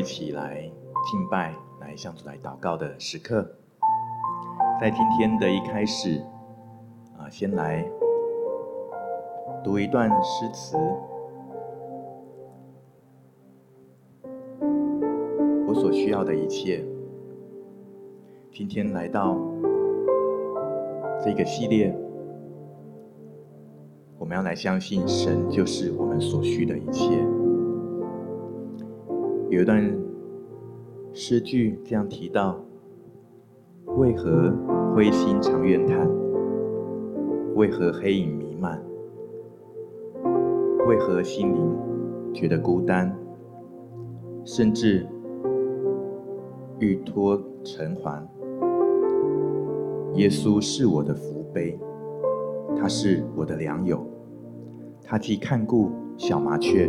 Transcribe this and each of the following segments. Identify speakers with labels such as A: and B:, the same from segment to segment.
A: 一起来敬拜、来向主来祷告的时刻。在今天的一开始，啊，先来读一段诗词。我所需要的一切，今天来到这个系列，我们要来相信神就是我们所需的一切。有一段诗句这样提到：为何灰心常怨叹？为何黑影弥漫？为何心灵觉得孤单？甚至欲脱尘寰？耶稣是我的福杯，他是我的良友，他既看顾小麻雀。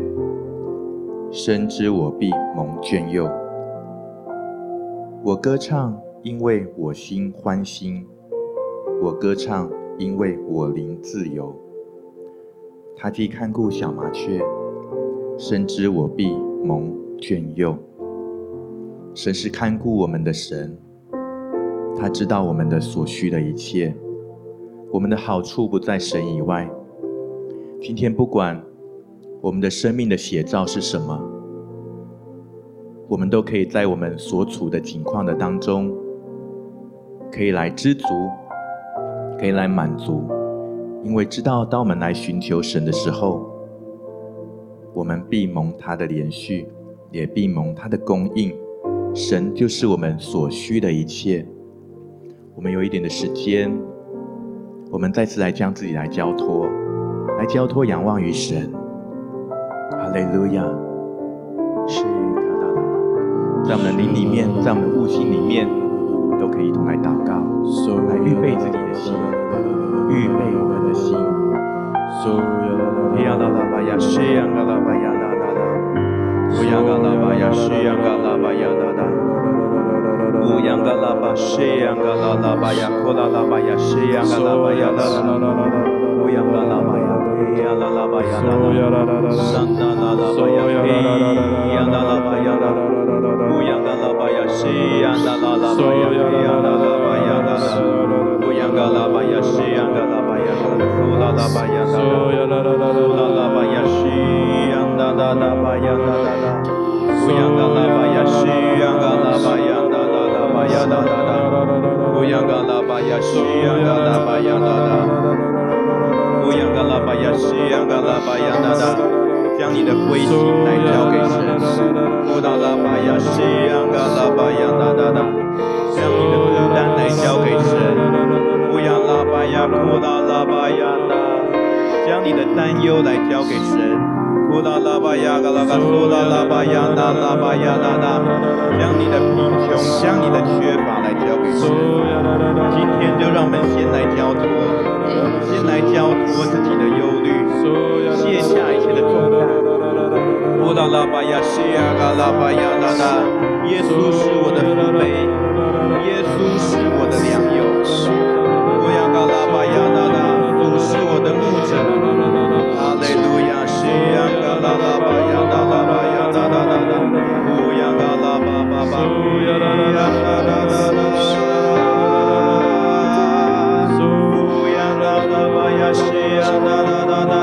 A: 深知我必蒙眷佑，我歌唱，因为我心欢欣；我歌唱，因为我灵自由。他既看顾小麻雀，深知我必蒙眷佑。神是看顾我们的神，他知道我们的所需的一切，我们的好处不在神以外。今天不管。我们的生命的写照是什么？我们都可以在我们所处的境况的当中，可以来知足，可以来满足，因为知道当我们来寻求神的时候，我们必蒙他的连续，也必蒙他的供应。神就是我们所需的一切。我们有一点的时间，我们再次来将自己来交托，来交托仰望于神。哈利路亚，是卡达达达，在我们的灵里面，在我们的悟性里面，都可以一同来祷告，
B: 来预备自己的心，
A: 预备我们的心。啦啦。乌央嘎拉巴呀，西央嘎拉巴呀，哒哒，将你的灰心来交给神。乌达拉巴呀，西央嘎拉巴呀，哒哒哒，将你的孤单来交给神。乌央拉巴呀，乌达拉巴呀，哒，将你的担忧来交给神。乌达拉巴呀，嘎拉嘎苏拉拉巴呀，哒拉巴呀，哒哒，将你的贫穷，将你的缺乏来交给神。今天就让我们先来交托。先来交托自己的忧虑，卸下一切的重担。呼啦啦巴呀，西呀嘎啦巴呀啦啦，耶稣是我的福杯，耶稣是我的良友。呼呀嘎啦吧呀啦啦，主是我的牧者。哈利路亚，西呀嘎啦啦吧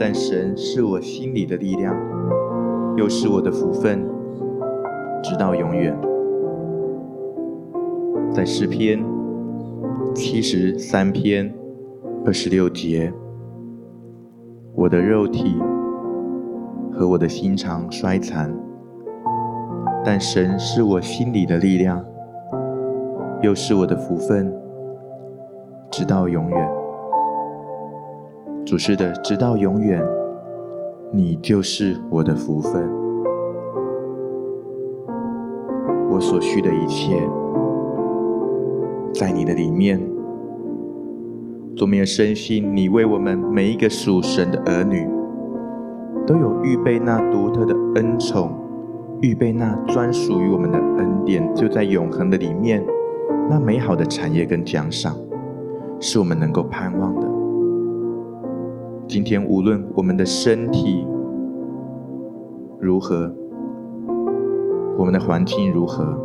A: 但神是我心里的力量，又是我的福分，直到永远。在诗篇七十三篇二十六节，我的肉体和我的心肠衰残。但神是我心里的力量，又是我的福分，直到永远。主是的，直到永远，你就是我的福分，我所需的一切，在你的里面。我们也深信，你为我们每一个属神的儿女，都有预备那独特的恩宠。预备那专属于我们的恩典，就在永恒的里面，那美好的产业跟奖赏，是我们能够盼望的。今天无论我们的身体如何，我们的环境如何，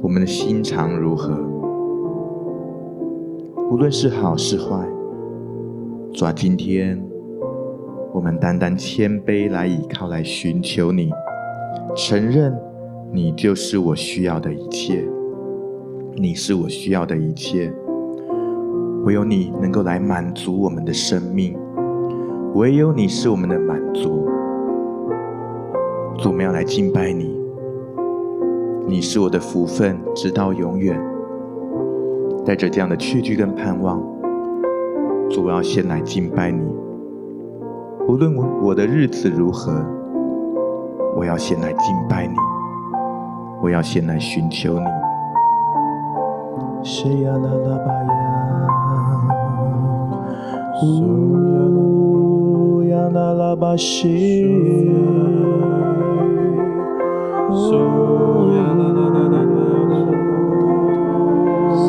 A: 我们的心肠如何，无论是好是坏，主啊，今天我们单单谦卑来倚靠，来寻求你。承认你就是我需要的一切，你是我需要的一切，唯有你能够来满足我们的生命，唯有你是我们的满足。主，我们要来敬拜你，你是我的福分，直到永远。带着这样的确据跟盼望，主，我要先来敬拜你，无论我我的日子如何。我要先来敬拜你，我要先来寻求你。是呀啦啦吧呀，呜呀啦啦吧西，呜呀啦啦啦
B: 啦啦啦，
A: 谁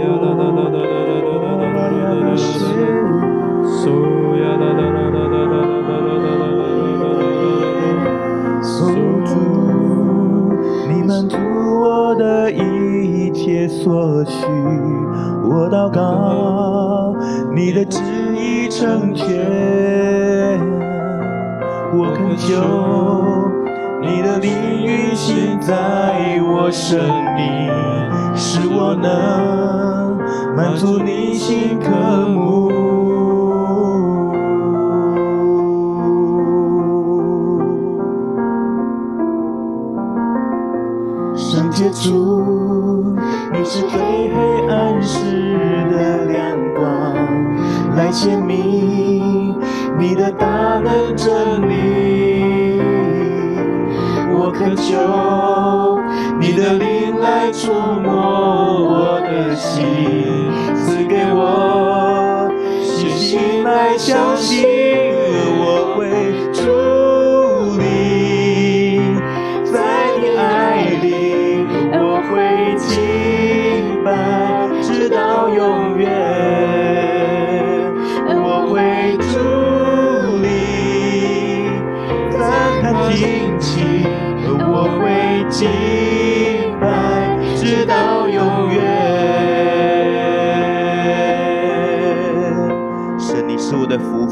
B: 呀啦啦啦啦啦
A: 啦啦啦，
B: 呜呀啦啦啦啦啦啦。
A: 满足我的一切所需，我祷告你的旨意成全，我恳求你的灵运行在我生命，使我能满足你心渴慕。主，你是最黑暗时的亮光，来显明着你。我渴求你的灵来触摸我的心，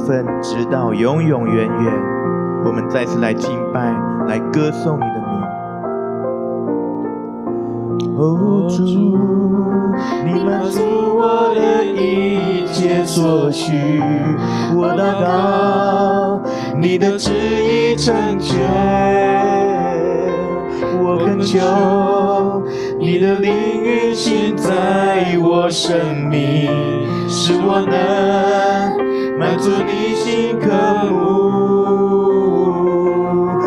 A: 分直到永永远远，我们再次来敬拜，来歌颂你的名。哦，主，你满足我的一切所需，我祷告你的旨意成全，我恳求你的灵运行在我生命，使我能。满足你心渴慕，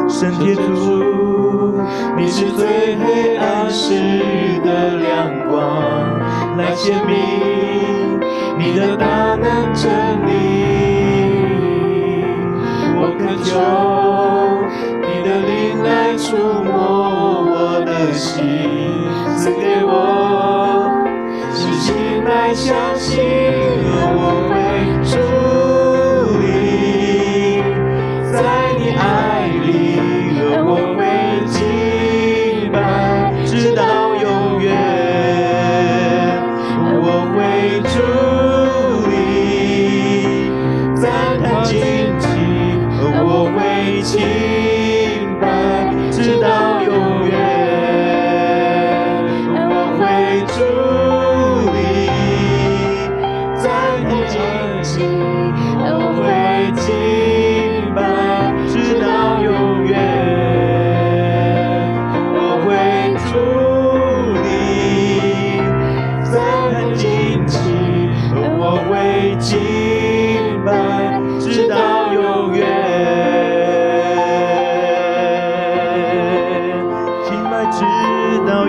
A: 圣洁主，你是最黑暗时的亮光，来显明你的大能真理。我恳求你的灵来触摸我的心，赐给我信心来相信，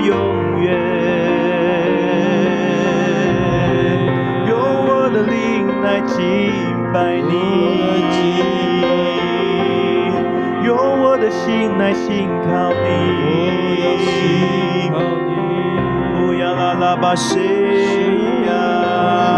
A: 永远。用我的灵来敬拜你。用我的心来思靠你。不要啦啦巴西呀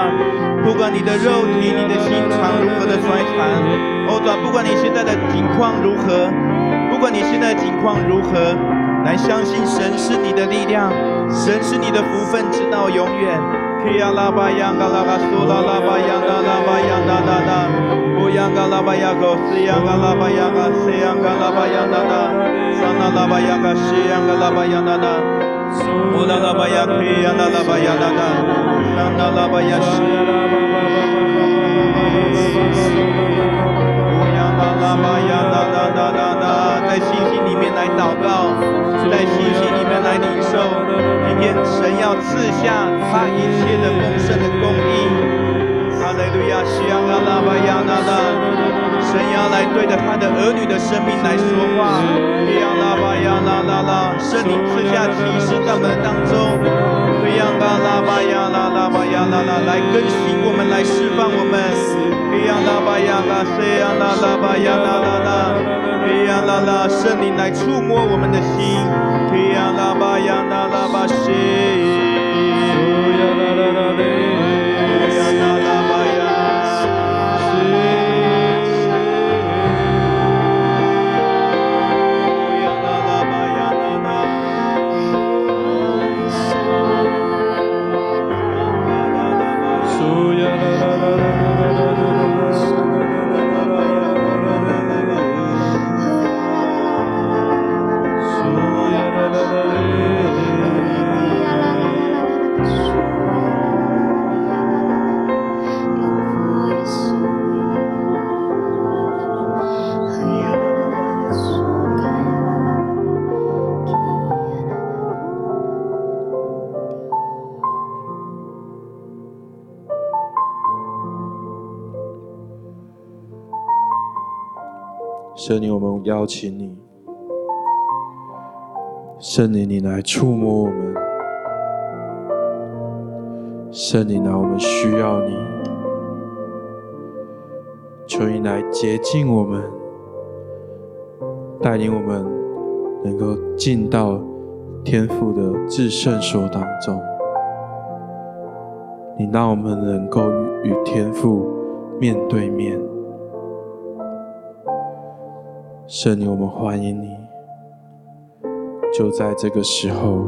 A: 不管你的肉体、你的心肠如何的衰残，欧爪，不管你现在的境况如何，不管你现在境况如何，来相信神是你的力量，神是你的福分，直到永远。可以，拉巴央，嘎拉嘎嗦拉，拉巴央，拉拉巴央，哒哒哒。乌央嘎拉巴央，嘎西央嘎拉巴央，嘎西央嘎拉巴央，哒哒。桑拉拉巴央，嘎西央嘎拉巴央，哒哒。在信心里面来祷告，在信心里面来领受，今天神要赐下他一切的丰盛的供应。哈利路亚，西安啦巴亚啦啦，神要来对着他的儿女的生命来说话。啦啦圣灵之下启示大门当中黑暗吧啦吧呀啦吧啦吧呀啦啦来更新我们来释放我们。黑暗吧吧呀啦谁呀啦啦吧呀啦啦啦黑暗啦啦圣灵来触摸我们的心。黑暗吧呀啦吧呀啦啦啦呗
B: 圣灵，我们邀请你；圣灵，你来触摸我们；圣灵啊，我们需要你，求你来接近我们，带领我们能够进到天父的至圣所当中。你让我们能够与与天父面对面。圣灵，我们欢迎你。就在这个时候，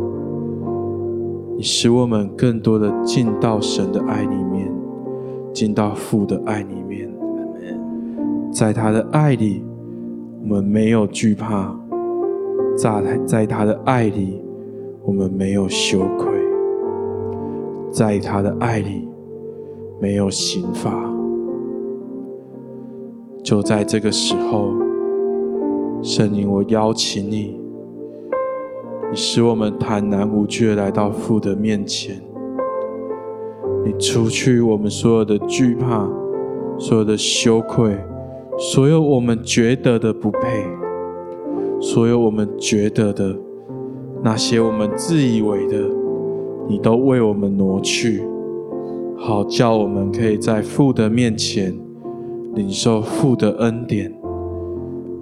B: 你使我们更多的进到神的爱里面，进到父的爱里面。在他的爱里，我们没有惧怕；在在他的爱里，我们没有羞愧；在他的爱里，没有刑罚。就在这个时候。圣灵我邀请你你使我们坦然无惧的来到父的面前。你除去我们所有的惧怕所有的羞愧所有我们觉得的不配所有我们觉得的那些我们自以为的你都为我们挪去好叫我们可以在父的面前领受父的恩典。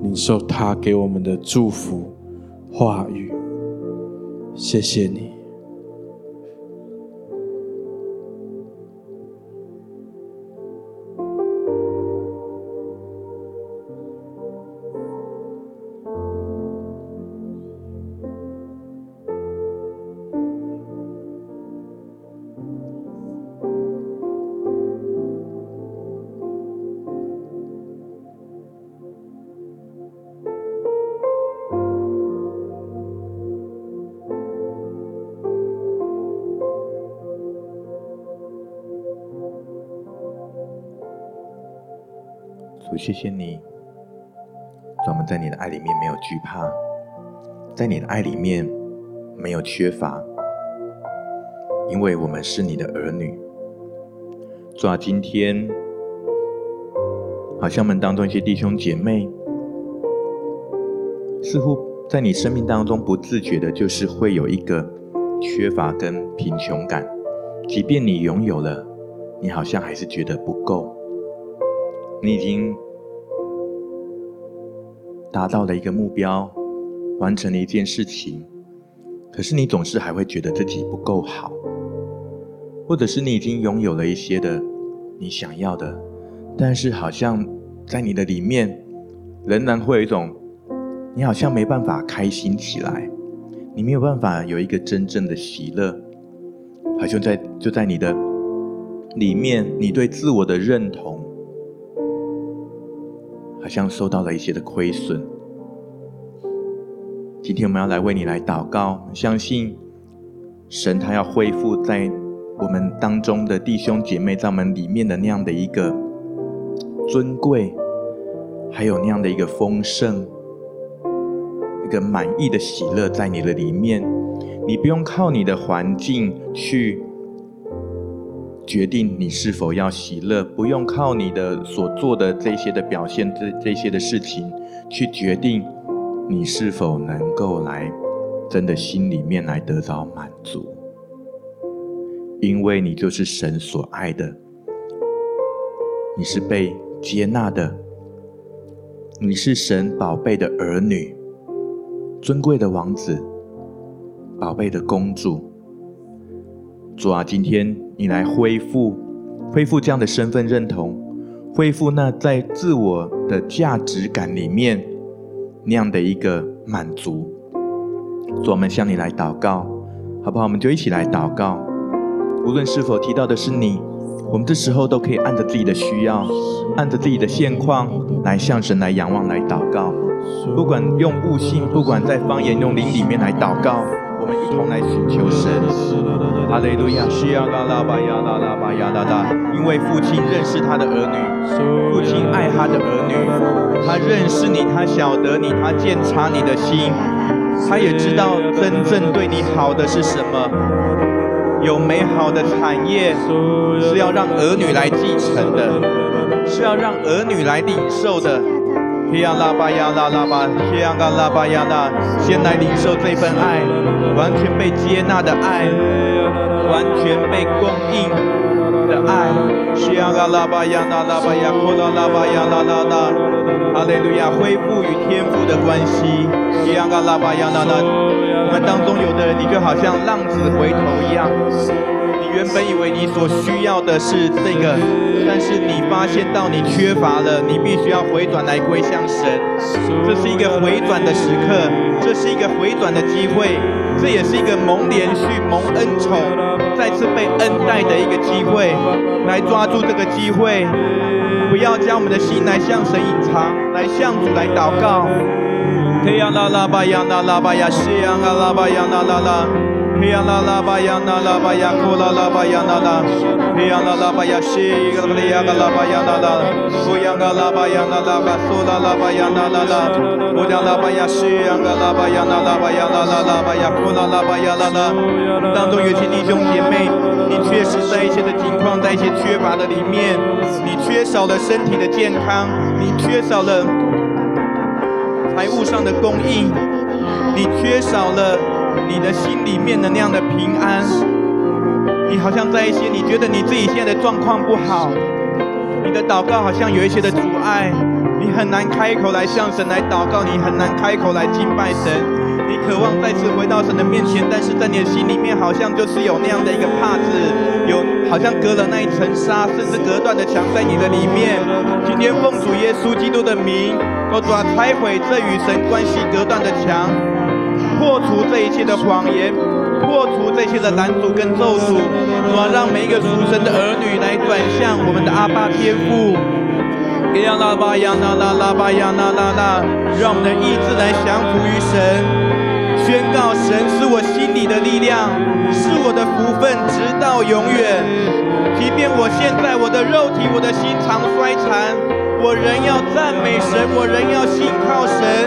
B: 领受他给我们的祝福话语。谢谢你。
A: 惧怕，在你的爱里面没有缺乏，因为我们是你的儿女。主啊，今天好像我们当中一些弟兄姐妹，似乎在你生命当中不自觉的，就是会有一个缺乏跟贫穷感，即便你拥有了，你好像还是觉得不够。你已经达到了一个目标，完成了一件事情，可是你总是还会觉得自己不够好，或者是你已经拥有了一些的你想要的，但是好像在你的里面仍然会有一种，你好像没办法开心起来，你没有办法有一个真正的喜乐，好像在就在你的里面，你对自我的认同。好像受到了一些的亏损。今天我们要来为你来祷告，相信神他要恢复在我们当中的弟兄姐妹，在我们里面的那样的一个尊贵，还有那样的一个丰盛，一个满意的喜乐在你的里面。你不用靠你的环境去。决定你是否要喜乐，不用靠你的所做的这些的表现，这这些的事情去决定你是否能够来真的心里面来得到满足，因为你就是神所爱的，你是被接纳的，你是神宝贝的儿女，尊贵的王子，宝贝的公主。主啊，今天你来恢复，恢复这样的身份认同，恢复那在自我的价值感里面那样的一个满足。主，我们向你来祷告，好不好？我们就一起来祷告。无论是否提到的是你，我们这时候都可以按着自己的需要，按着自己的现况来向神来仰望，来祷告。不管用悟性，不管在方言用灵里面来祷告。我们一同来寻求神，哈利路亚，西亚拉拉巴亚拉拉巴亚拉拉，因为父亲认识他的儿女，父亲爱他的儿女，他认识你，他晓得你，他鉴察你的心，他也知道真正对你好的是什么，有美好的产业是要让儿女来继承的，是要让儿女来领受的。希亚拉巴亚拉拉巴，希亚嘎拉巴亚拉，先来领受这份爱，完全被接纳的爱，完全被供应的爱。希亚嘎拉巴亚拉拉巴亚库拉拉巴亚拉拉拉，哈利路亚，恢复与天父的关系。希亚嘎拉巴亚拉拉，我们当中有的人，你就好像浪子回头一样。你原本以为你所需要的是这个，但是你发现到你缺乏了，你必须要回转来归向神。这是一个回转的时刻，这是一个回转的机会，这也是一个蒙怜恤、蒙恩宠、再次被恩待的一个机会。来抓住这个机会，不要将我们的心来向神隐藏，来向主来祷告。嘿呀啦啦吧呀啦吧呀，呼啦啦吧呀啦啦，嘿呀啦啦吧呀，西一个哩呀个啦吧呀啦啦，呼呀个啦吧呀啦啦吧，苏啦啦吧呀啦啦啦，呼呀啦吧呀，西呀个啦吧呀啦啦吧呀啦啦啦吧呀，呼啦啦吧呀啦啦。当中有些弟兄姐妹，你确实在一些的情况，在一些缺乏的里面，你缺少了身体的健康，你缺少了财务上的供应，你缺少了。你的心里面的那样的平安，你好像在一些你觉得你自己现在的状况不好，你的祷告好像有一些的阻碍，你很难开口来向神来祷告，你很难开口来敬拜神，你渴望再次回到神的面前，但是在你的心里面好像就是有那样的一个帕子，有好像隔了那一层纱，甚至隔断的墙在你的里面。今天奉主耶稣基督的名，我主要拆毁这与神关系隔断的墙。破除这一切的谎言，破除这些的拦阻跟咒诅，主啊，让每一个属神的儿女来转向我们的阿爸天父。呀啦吧呀啦啦啦吧呀啦啦啦，让我们的意志来降服于神，宣告神是我心里的力量，是我的福分，直到永远。即便我现在我的肉体、我的心肠衰残，我仍要赞美神，我仍要信靠神，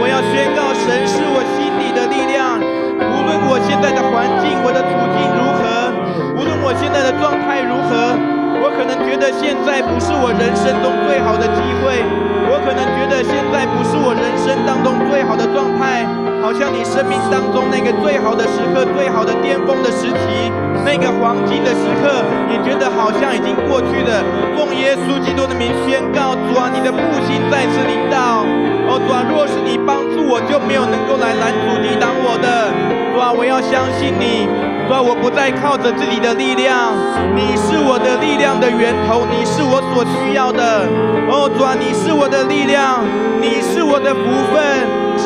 A: 我要宣告神是我心里。的力量，无论我现在的环境、我的处境如何，无论我现在的状态如何，我可能觉得现在不是我人生中最好的机会，我可能觉得现在不是我人生当中最好的状态，好像你生命当中那个最好的时刻、最好的巅峰的时期，那个黄金的时刻，你觉得好像已经过去了。奉耶稣基督的名宣告，主啊，你的复兴再次临到。哦，主啊，若是你帮助我，就没有能够来拦阻抵挡我的。主啊，我要相信你。主啊，我不再靠着自己的力量，你是我的力量的源头，你是我所需要的。哦，主啊，你是我的力量，你是我的福分，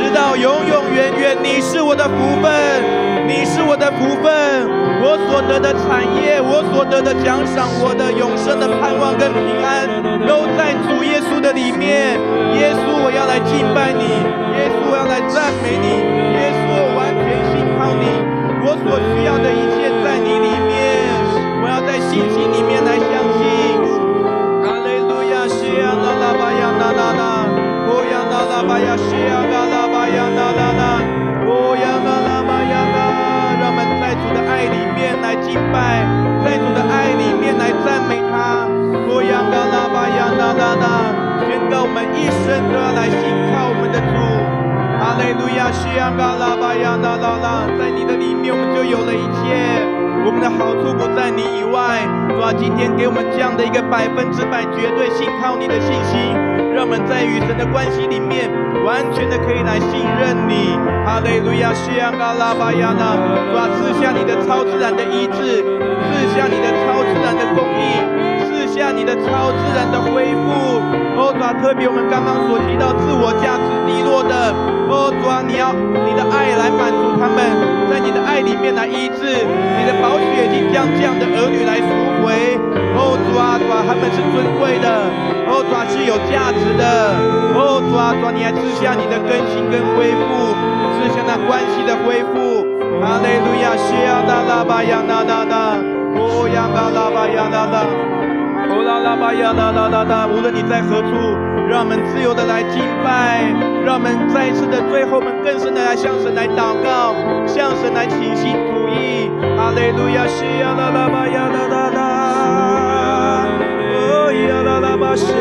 A: 直到永永远远，你是我的福分，你是我的福分。我所得的产业，我所得的奖赏，我的永生的盼望跟平安，都在主耶稣的里面。耶稣，我要来敬拜你；耶稣，我要来赞美你；耶稣，我完全信靠你。我所需要的一切在你里面。我要在信心里面来相信。哈利路亚，西呀啦啦吧呀啦啦啦，哦呀啦啦吧呀，西呀啦啦啦啦，哦呀啦啦吧呀啦。让我们在主的爱里面来敬拜，在主的爱里面来赞美他。哦呀啦啦吧呀啦啦啦。宣告我们一生都要来信靠我们的主，哈利路亚，西呀嘎拉巴呀啦啦啦，在你的里面我们就有了一切，我们的好处不你以外。主啊，今天给我们这样的一个百分之百绝对信靠你的信心，让我们在与神的关系里面完全的可以来信任你。哈利路亚，西安嘎拉巴亚纳，主啊，赐下你的超自然的医治，赐下你的超自然的供应。下你的超自然的恢复，哦主啊，特别我们刚刚所提到自我价值低落的，哦主啊，你要你的爱来满足他们，在你的爱里面来医治，你的宝血已经将这样的儿女来赎回，哦主啊主啊，他们是尊贵的，哦主啊是有价值的，哦主啊主啊，你还赐下你的更新跟恢复，赐下那关系的恢复，哈利路亚，西呀达拉巴呀那那那，哦呀达拉巴呀那那。哦啦啦吧呀啦啦啦啦！无论你在何处，让我们自由的来敬拜，让我们再一次的最后，我们更深的来向神来祷告，向神来倾心吐意。阿肋路亚，西呀啦啦吧呀啦啦啦，哦呀啦啦吧西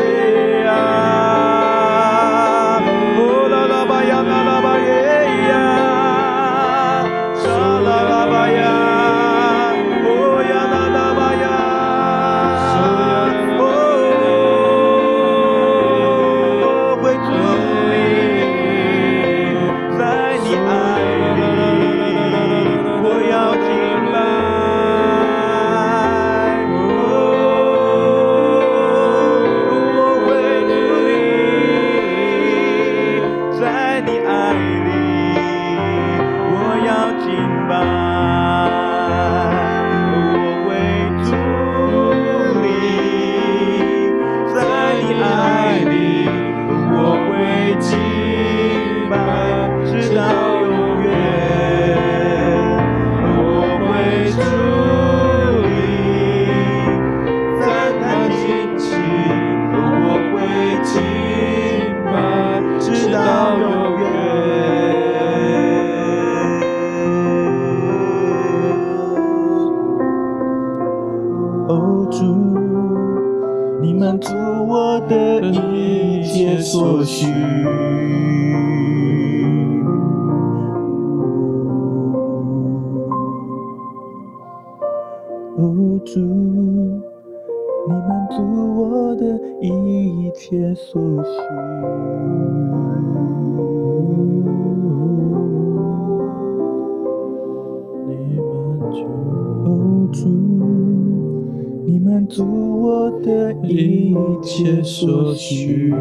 A: 满足我的一切所需。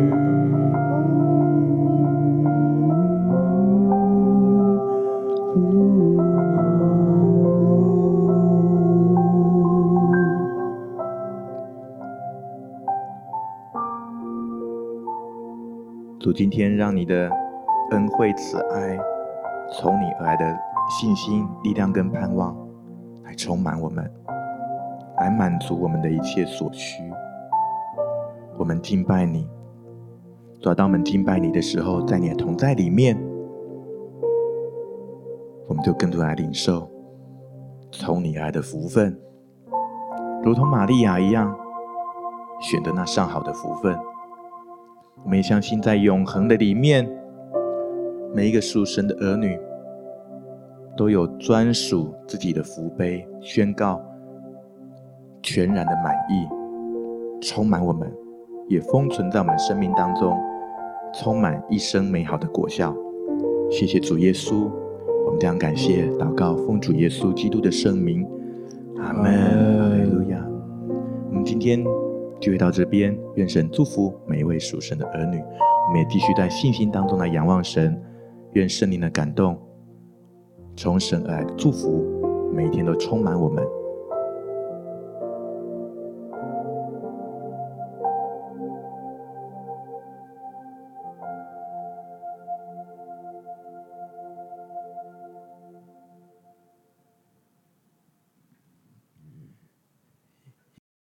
A: 主，今天让你的恩惠慈爱，从你而来的信心、力量跟盼望，充满我们。来满足我们的一切所需。我们敬拜你，主，当我们敬拜你的时候，在你的同在里面，我们就更多来领受从你而来的福分，如同玛利亚一样，选择那上好的福分。我们也相信，在永恒的里面，每一个属神的儿女都有专属自己的福杯，宣告。全然的满意，充满我们，也封存在我们生命当中，充满一生美好的果效。谢谢主耶稣，我们这样感谢祷告，奉主耶稣基督的圣名，阿门。路亚。我们今天就会到这边，愿神祝福每一位属神的儿女。我们也继续在信心当中来仰望神，愿圣灵的感动，从神而来的祝福，每天都充满我们。